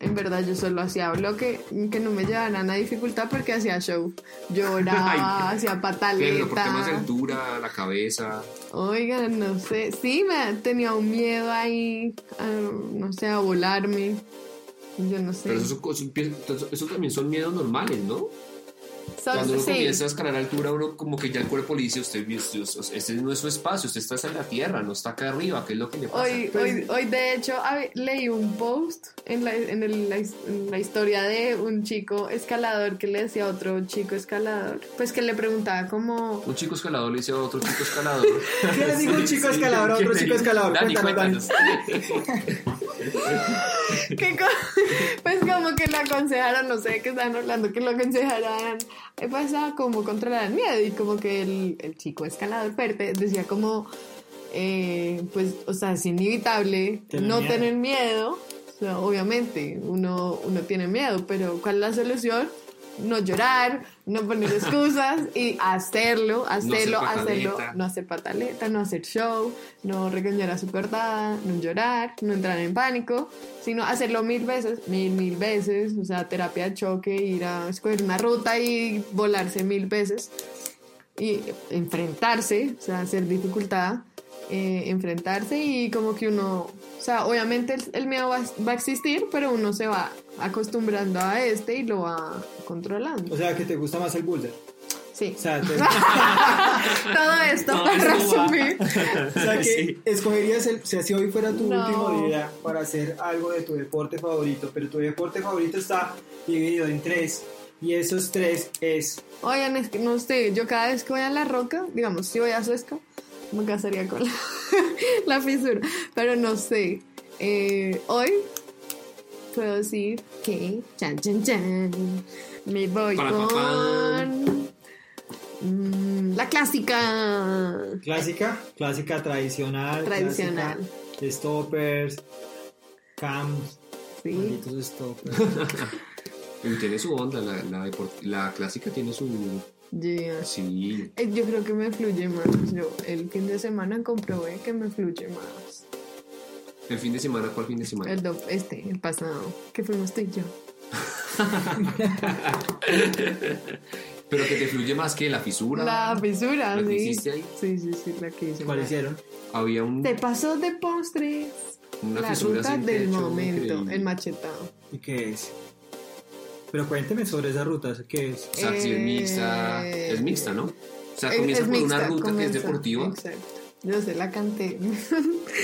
En verdad, yo solo hacía bloque que no me llevaran a dificultad porque hacía show. Lloraba, Ay, hacía Pero por temas de pataleta. altura, la cabeza. Oigan, no sé. Sí, me tenía un miedo ahí, a, no sé, a volarme. Yo no sé. Pero eso, eso, eso también son miedos normales, ¿no? Son- Cuando uno sí. comienza a escalar altura, uno como que ya el cuerpo le dice, usted, este no es su espacio, usted está en la tierra, no está acá arriba, ¿qué es lo que le pasa? Hoy, hoy, hoy, de hecho, leí un post en la, en, el- la, his- en la historia de un chico escalador que le decía a otro chico escalador, pues que le preguntaba como... Un chico escalador le dice a otro chico escalador. ¿Qué le dijo un chico escalador a otro ¿Quién chico le- escalador? Dani, Cuéntanos, Dani. pues como que le aconsejaron, no sé, que estaban hablando, que lo aconsejaran, eh, pues a como controlar el miedo y como que el, el chico escalador fuerte decía como, eh, pues, o sea, es inevitable Tener no miedo. tener miedo, o sea, obviamente uno, uno tiene miedo, pero ¿cuál es la solución? No llorar, no poner excusas y hacerlo, hacerlo, hacer hacerlo, no hacer pataleta, no hacer show, no regañar a su perdada, no llorar, no entrar en pánico, sino hacerlo mil veces, mil, mil veces, o sea, terapia de choque, ir a escoger una ruta y volarse mil veces y enfrentarse, o sea, hacer dificultad, eh, enfrentarse y como que uno, o sea, obviamente el, el miedo va, va a existir, pero uno se va acostumbrando a este y lo va controlando. O sea, que te gusta más el boulder. Sí. O sea, te- Todo esto Todo para resumir. o sea que Sí. escogerías el, o sea, si hoy fuera tu No. último día para hacer algo de tu deporte favorito, pero tu deporte favorito está dividido en tres y esos tres es Oigan, es que no sé, yo cada vez que voy a la roca, digamos, si voy a Suezca, me casaría con la, la fisura, pero no sé. Eh, hoy puedo decir que, chan, chan, chan, me voy Para, pa, con mm, la clásica. clásica, clásica tradicional, Tradicional. clásica, stoppers, cams, Sí. stoppers. Y tiene su onda, la, la, la clásica tiene su... Yeah. Sí, Eh, Yo creo que me fluye más. Yo el fin de semana comprobé que me fluye más. el fin de semana, ¿cuál fin de semana? El do- este, el pasado, que fuimos tú y yo. Pero que te fluye más que la fisura. La fisura, ¿La que sí. hiciste ahí? Sí, sí, sí, la que hice. ¿Cuál hicieron? Había un, Te pasó de postres. una la fisura ruta sin del techo momento, increíble. el machetado. ¿Y qué es? Pero cuénteme sobre esa ruta, ¿qué es? O sea, si es Eh, mixta, es mixta, ¿no? O sea, Es- comienza es por una ruta que es deportiva Exacto. Yo se la canté.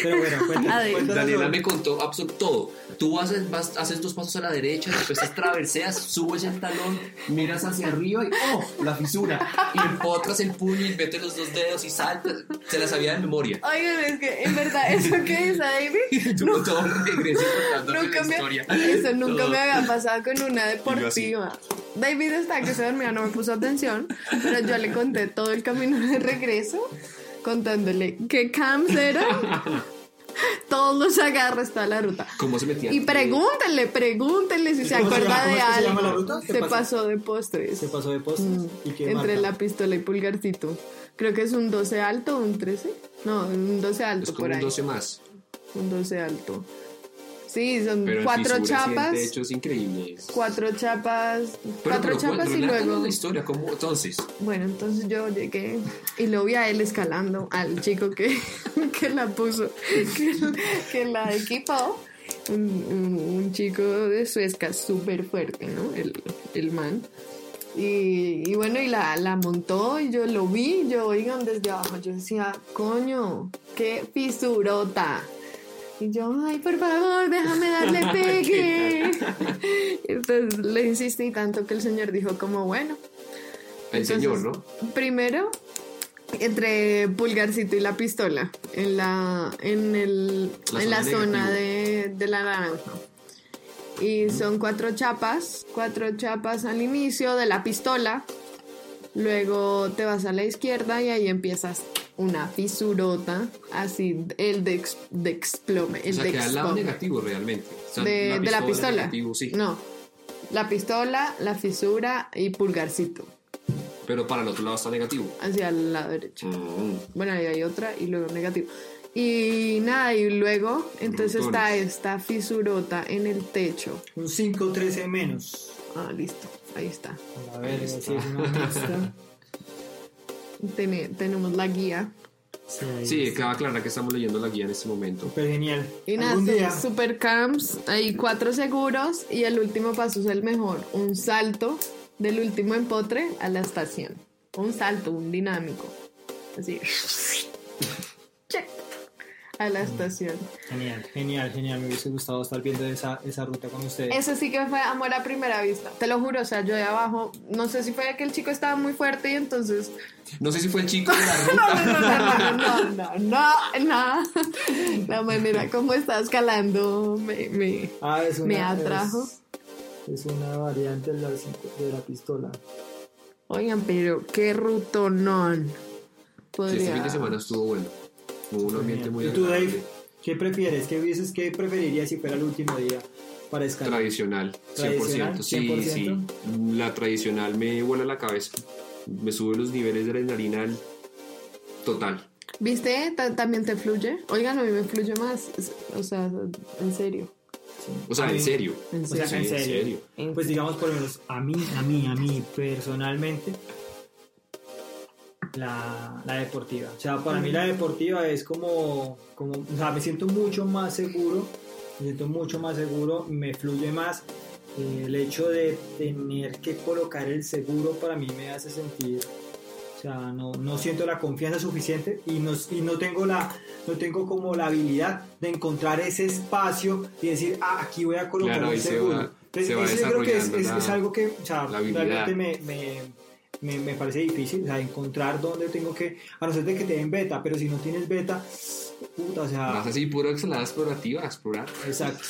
Pero bueno, cuéntanos Daniela me contó absol- todo. Tú haces, vas- haces dos pasos a la derecha, después te traverseas, subes el talón, miras hacia arriba y ¡oh! La fisura. Y empotras el puño y metes los dos dedos y saltas. Se la sabía de memoria. Oigan, es que en verdad, eso que dice David, Tú con todo el regreso contando nunca la me, historia. eso nunca Todo. me había pasado con una deportiva. David está que se dormía, no me puso atención, pero yo le conté todo el camino de regreso, contándole qué camps eran, todos los agarres, toda la ruta. ¿Cómo se metía? Y pregúntenle, pregúntenle si se ¿Cómo se acuerda de cómo es que se llama la algo. Se pasó? de postres. Se pasó de postres. ¿Y qué Mm. Entre marca? la pistola y pulgarcito. Creo que es un 12 alto un 13. No, un 12 alto Es como por un ahí. 12 más. Un 12 alto. Sí, son Pero cuatro chapas. hechos increíbles. Cuatro chapas. Pero, cuatro pero, chapas y luego. la historia, ¿cómo entonces? Bueno, entonces yo llegué y lo vi a él escalando, al chico que, que la puso, que, que la equipó. Un, un- un chico de Suezca súper fuerte, ¿no? El, el man. Y, y bueno, y la, la montó y yo lo vi, yo, oigan, desde abajo, yo decía, coño, qué fisurota. Y yo, ay, por favor, déjame darle pegue. Entonces le insistí tanto que el señor dijo como, bueno, El entonces, señor, ¿no? Primero, entre pulgarcito y la pistola, en la, en el, La en la zona zona negativa. de, de la naranja. Y son cuatro chapas, cuatro chapas al inicio de la pistola. Luego te vas a la izquierda y ahí empiezas una fisurota, así, el de, ex- de explome. El o sea, de que al lado negativo realmente. O sea, de, de la pistola. negativo, sí. No, la pistola, la fisura y pulgarcito, Pero para el otro lado está negativo. hacia el lado derecho. Mm. Bueno, ahí hay otra y luego negativo. Y nada, y luego entonces está esta fisurota en el techo. Un 5-13 menos. Ah, listo, ahí está. A ver, si es tenemos la guía. Sí, Sí, queda clara que estamos leyendo la guía en este momento. Súper genial. Y nada, super camps, hay cuatro seguros y el último paso es el mejor, un salto del último empotre a la estación. Un salto, un dinámico. Así. Check. A la estación. Genial, genial, genial. Me hubiese gustado estar viendo esa, esa ruta con ustedes. Eso sí que fue amor a primera vista. Te lo juro, o sea, yo de abajo, no sé si fue que el chico estaba muy fuerte y entonces... No sé si fue el chico de la No, ruta. no, no, no, no, no, no, no. La manera como está escalando me, me, Ah, es una, me atrajo. Es, es una variante de la, de la pistola. Oigan, pero qué rutonón. Sí, Podría... este fin de semana estuvo bueno. Hubo un ambiente Genial. muy ¿Y tú, Dave? ¿Qué prefieres? ¿Qué hubieses, qué preferirías si fuera el último día para escalar? Tradicional, 100%. Tradicional, Sí, 100%. sí. La tradicional me vuela la cabeza. Me sube los niveles de adrenalina al total. ¿Viste? Ta- ¿También te fluye? Oigan, a mí me fluye más. O sea, en serio. O sea, en serio. En O sea, serio. Sí, en en serio. serio. Pues digamos por lo menos a mí, a mí, a mí personalmente, la, la deportiva. O sea, para mí la deportiva es como, como, o sea, me siento mucho más seguro, me siento mucho más seguro, me fluye más. Eh, el hecho de tener que colocar el seguro para mí me hace sentir, o sea, no, no siento la confianza suficiente y no, y no tengo la, no tengo como la habilidad de encontrar ese espacio y decir, ah, aquí voy a colocar Claro, el ahí se seguro. va- Entonces, se va eso yo creo que es, es- es algo que o sea, realmente me, me, me, me parece difícil, o sea, encontrar dónde tengo que, a no ser de que te den beta, pero si no tienes beta, puta, o sea, Vas así, puro exhalada explorativa, explorar. exacto.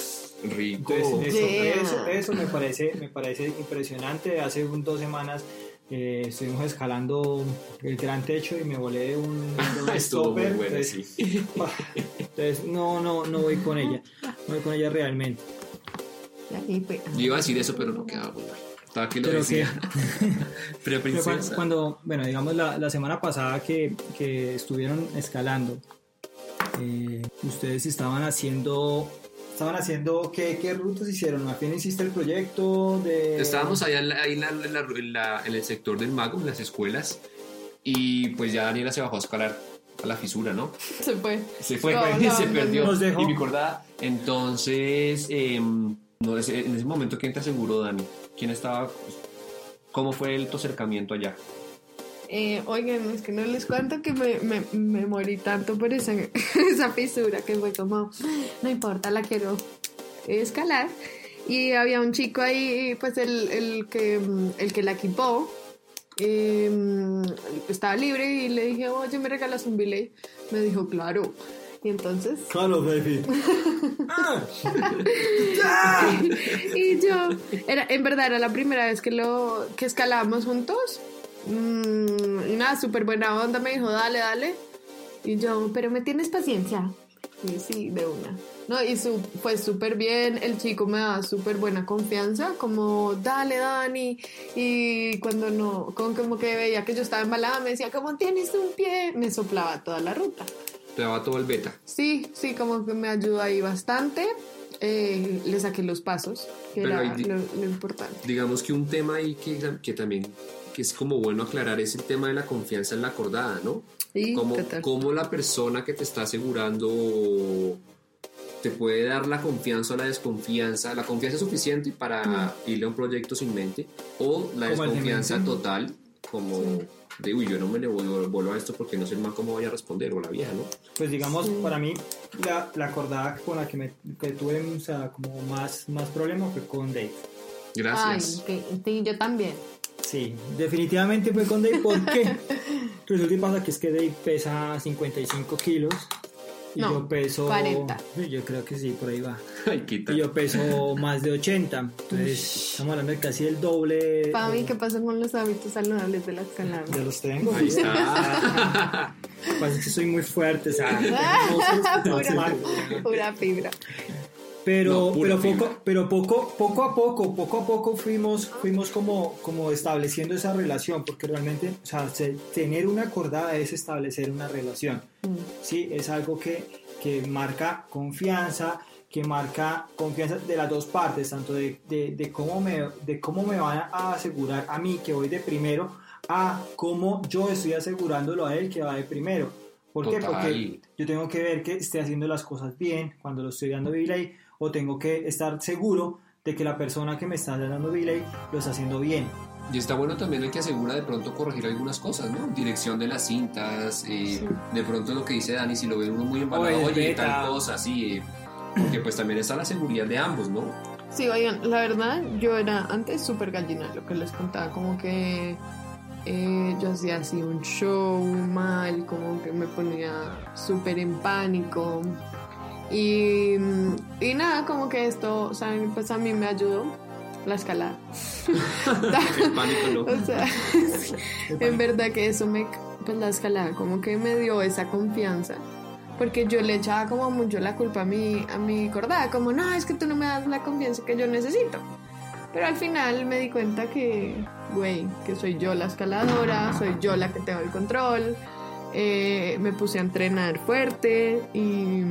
Rico. Entonces, eso, Yeah. eso, eso me parece, me parece impresionante. Hace un, dos semanas eh, estuvimos escalando el gran techo y me volé de un, de un stopper, buena, entonces, sí. bah, entonces, no, no, no voy con ella, no voy con ella realmente. Yo iba a decir eso, pero no quedaba muy mal. Estaba que lo Pero decía. Pero Pero cuan- princesa. cuando, bueno, digamos la, la semana pasada que, que estuvieron escalando, eh, ustedes estaban haciendo, estaban haciendo, ¿qué, qué rutas hicieron? ¿A quién hiciste el proyecto de...? Estábamos allá ahí en, la- en la- en la- en el sector del mago, en las escuelas, y pues ya Daniela se bajó a escalar a la fisura, ¿no? Se fue. Se fue, No, güey, no, se no, perdió. Nos dejó. Y me acordaba, entonces, em, no, ese- en ese momento, ¿quién te aseguró, Dani? ¿Quién estaba? ¿Cómo fue el, tu acercamiento allá? Eh, oigan, es que no les cuento que me, me, me morí tanto por esa, esa fisura que fue como, no importa, la quiero escalar. Y había un chico ahí, pues el, el que, el que la equipó, eh, estaba libre y le dije, oye, ¿me regalas un billet? Me dijo, claro. Y entonces... Claro, baby. y yo, era, en verdad era la primera vez que lo que escalábamos juntos. Mm, y nada, súper buena onda, me dijo, dale, dale. Y yo, pero me tienes paciencia. Y sí, de una. No, y su, fue súper bien, el chico me daba súper buena confianza, como, dale, Dani. Y cuando no, como, como que veía que yo estaba embalada, me decía, como tienes un pie, me soplaba toda la ruta. Te daba todo el beta. Sí, sí, como que me ayudó ahí bastante. Eh, le saqué los pasos, que Pero era lo, lo importante. Digamos que un tema ahí que, que también que es como bueno aclarar es el tema de la confianza en la acordada, ¿no? Sí, total. cómo la persona que te está asegurando te puede dar la confianza o la desconfianza, la confianza suficiente para irle a un proyecto sin mente, o la Como desconfianza total, como de, uy, yo no me le voy vuelvo a esto porque no sé man cómo vaya a responder, o la vieja, ¿no? Pues digamos, para mí, la, la acordada con la que, me, que tuve o sea, como más, más problema fue con Dave. Gracias. Ay, que- sí, yo también. Sí, definitivamente fue con Dave porque resulta y pasa que es que Dave pesa 55 kilos y No, yo peso 40. Sí, yo creo que sí, por ahí va. Ay, quita. Y yo peso más de 80, entonces estamos hablando de casi el doble Pami, de, ¿qué pasa con los hábitos saludables de la escalada? de los tengo. Ahí está. Pasa que soy muy fuerte, o sea, pura, pura fibra. Pero, No, pero poco, pero poco, poco a poco, poco a poco fuimos, fuimos como, como estableciendo esa relación, porque realmente, o sea, se- tener una acordada es establecer una relación, sí, es algo que, que marca confianza, que marca confianza de las dos partes, tanto de, de, de cómo me, de cómo me van a asegurar a mí que voy de primero, a cómo yo estoy asegurándolo a él que va de primero. ¿Por qué? Total. Porque yo tengo que ver que esté haciendo las cosas bien cuando lo estoy dando delay o tengo que estar seguro de que la persona que me está dando delay lo está haciendo bien. Y está bueno también el que asegura de pronto corregir algunas cosas, ¿no? Dirección de las cintas, eh, de pronto lo que dice Dani, si lo ve uno muy embalado, Oye, tal cosa, sí, eh, porque pues también está la seguridad de ambos, ¿no? Sí, oigan, la verdad, yo era antes súper gallina, lo que les contaba, como que eh, yo hacía así un show mal, como que me ponía súper en pánico. Y, y nada, como que esto, o sea, pues a mí me ayudó la escalada. El pánico no. O sea, en verdad que eso me, pues la escalada como que me dio esa confianza. Porque yo le echaba como mucho la culpa a mi, a mi cordada, como no, es que tú no me das la confianza que yo necesito. Pero al final me di cuenta que, güey, que soy yo la escaladora, soy yo la que tengo el control. Eh, me puse a entrenar fuerte y,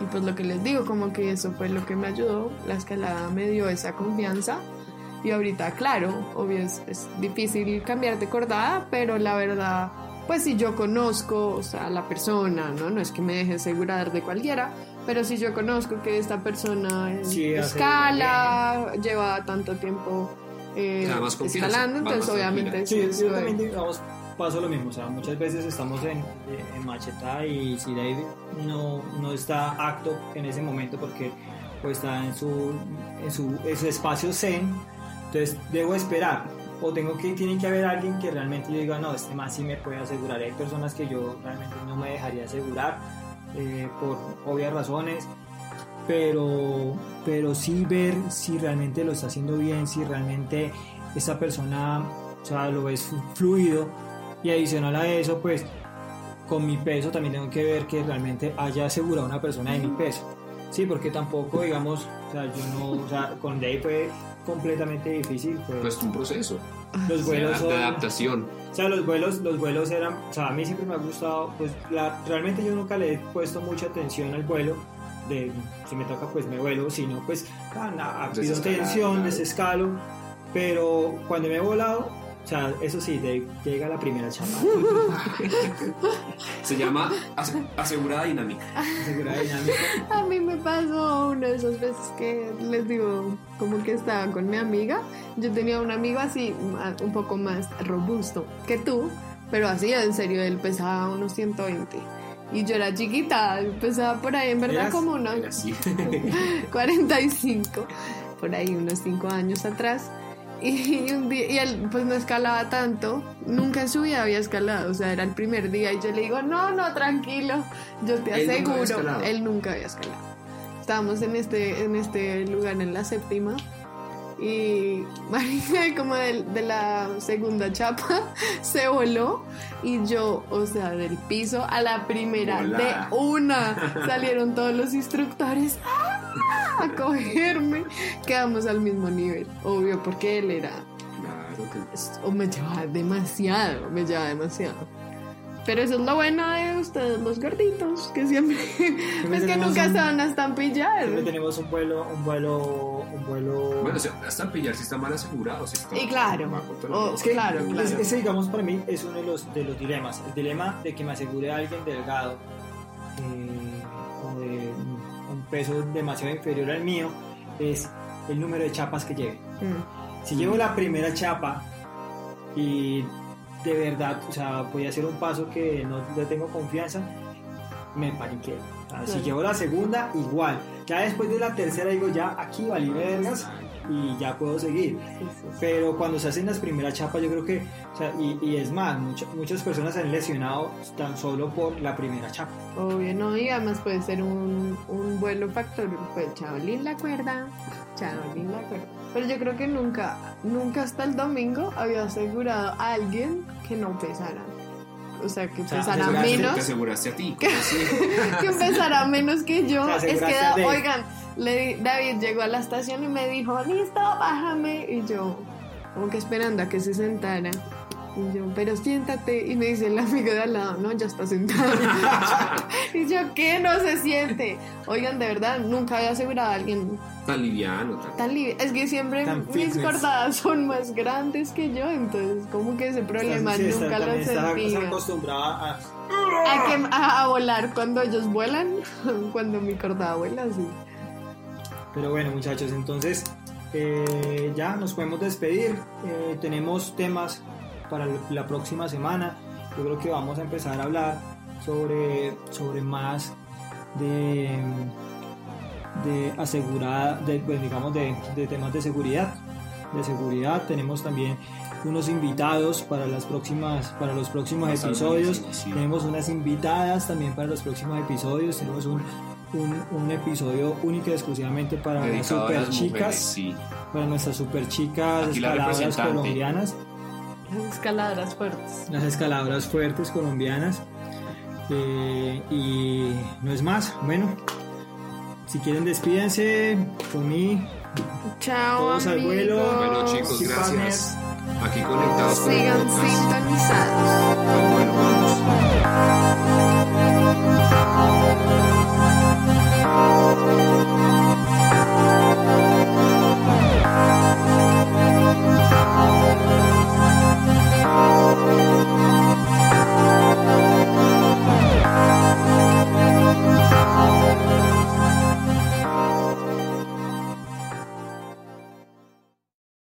y pues lo que les digo, como que eso fue lo que me ayudó. La escalada me dio esa confianza. Y ahorita, claro, obvio es, es difícil cambiar de cordada, pero la verdad, pues si yo conozco, o sea, a la persona, ¿no? No es que me deje asegurar de cualquiera, pero si yo conozco que esta persona Sí, escala, lleva tanto tiempo eh, escalando, entonces obviamente Sí, eso yo es- también, digamos, paso lo mismo. O sea, muchas veces estamos en, en macheta y si David no, no está acto en ese momento porque pues, está en su, en, su, en su espacio zen, entonces debo esperar. O tengo que, tiene que haber alguien que realmente yo diga, no, este más sí me puede asegurar. Hay personas que yo realmente no me dejaría asegurar eh, por obvias razones pero, pero sí ver si realmente lo está haciendo bien, si realmente esa persona, o sea, lo flu- fluido y adicional a eso, pues con mi peso también tengo que ver que realmente haya asegurado una persona de mi peso. Sí, porque tampoco, digamos, o sea, yo no, o sea, con Dave fue completamente difícil, pues, Pues un proceso los vuelos de son, adaptación. o sea, los vuelos, los vuelos eran, o sea, a mí siempre me ha gustado, pues la, realmente yo nunca le he puesto mucha atención al vuelo, de si me toca pues me vuelo, si no pues ah, na- pido tensión, desescalo, pero cuando me he volado, o sea, eso sí, de- llega la primera chapa, Se llama ase- asegurada dinámica. seguridad dinámica. A mí me pasó una de esas veces que les digo, como que estaba con mi amiga. Yo tenía un amigo así, un poco más robusto que tú, Pero así, en serio, él pesaba unos 120. Y yo era chiquita, pesaba por ahí, en verdad, ¿Eras? como unos Era así. 45, por ahí unos 5 años atrás. Y, un día, y él pues no escalaba tanto, nunca en su vida había escalado, o sea, era el primer día y yo le digo, no, no, tranquilo, yo te Él aseguro, él nunca había escalado. Estábamos en este, en este lugar en la séptima. Y marica, como de, de la segunda chapa se voló. Y yo, o sea, del piso a la primera de una. Salieron todos los instructores. ¡ah! a cogerme. Quedamos al mismo nivel, obvio, porque él era Claro que o me llevaba demasiado, me llevaba demasiado. Pero eso es lo bueno de ustedes, los gorditos, que siempre es que tenemos nunca un- se van a estampillar. Siempre tenemos un vuelo, un vuelo, un vuelo. Bueno, o sea, hasta pillar si está mal asegurado. Si está Y claro, bajo todo o- el- Es que, Claro, claro. es- ese, digamos, para mí es uno de los, de los dilemas. El dilema de que me asegure a alguien delgado eh, peso demasiado inferior al mío es el número de chapas que lleve. Mm. Si llevo la primera chapa y de verdad, o sea, voy a hacer un paso que no le tengo confianza, me paniqueo. O sea, Si llevo la segunda, igual. Ya después de la tercera digo, ya aquí valí vergas y ya puedo seguir. Sí, sí, sí. Pero cuando se hacen las primeras chapas, yo creo que, o sea, y, y es más, mucha- muchas personas se han lesionado tan solo por la primera chapa. Obvio, no, y además puede ser un, un vuelo factor, pues chavalín la cuerda, chavalín la cuerda. Pero yo creo que nunca, nunca hasta el domingo había asegurado a alguien que no pesara. O sea, que O sea, pesara aseguraste- menos. Te aseguraste a ti. ¿cómo así? que pesara menos que yo. Es que, oigan, le di- David llegó a la estación y me dijo, listo, bájame. Y yo, como que esperando a que se sentara. Y yo, pero siéntate. Y me dice el amigo de al lado, no, ya está sentado. y yo, ¿qué? No se siente. Oigan, de verdad, nunca había asegurado a alguien Tan liviano. Tan... tan. Es que siempre Tan mis fitness. cortadas son más grandes que yo, entonces como que ese problema Sí, nunca lo sentí. acostumbrada a... A, que, a, a volar cuando ellos vuelan, cuando mi cordada vuela, sí. Pero bueno, muchachos, entonces eh, ya nos podemos despedir. Eh, tenemos temas para la próxima semana. Yo creo que vamos a empezar a hablar sobre, sobre más de, de asegurada, de, pues, digamos, de, de temas de seguridad. De seguridad tenemos también unos invitados para las próximas para los próximos episodios sí. tenemos unas invitadas también para los próximos episodios tenemos un, un, un episodio único y exclusivamente para las Dedicado super chicas sí. para nuestras super chicas Aquí escaladoras colombianas Las escaladoras fuertes. las escaladoras fuertes colombianas Eh, y no es más bueno si quieren despídense con mí Chao, Todos al vuelo. Bueno, chicos, gracias. Aquí conectados con el Sigan podcast. sintonizados.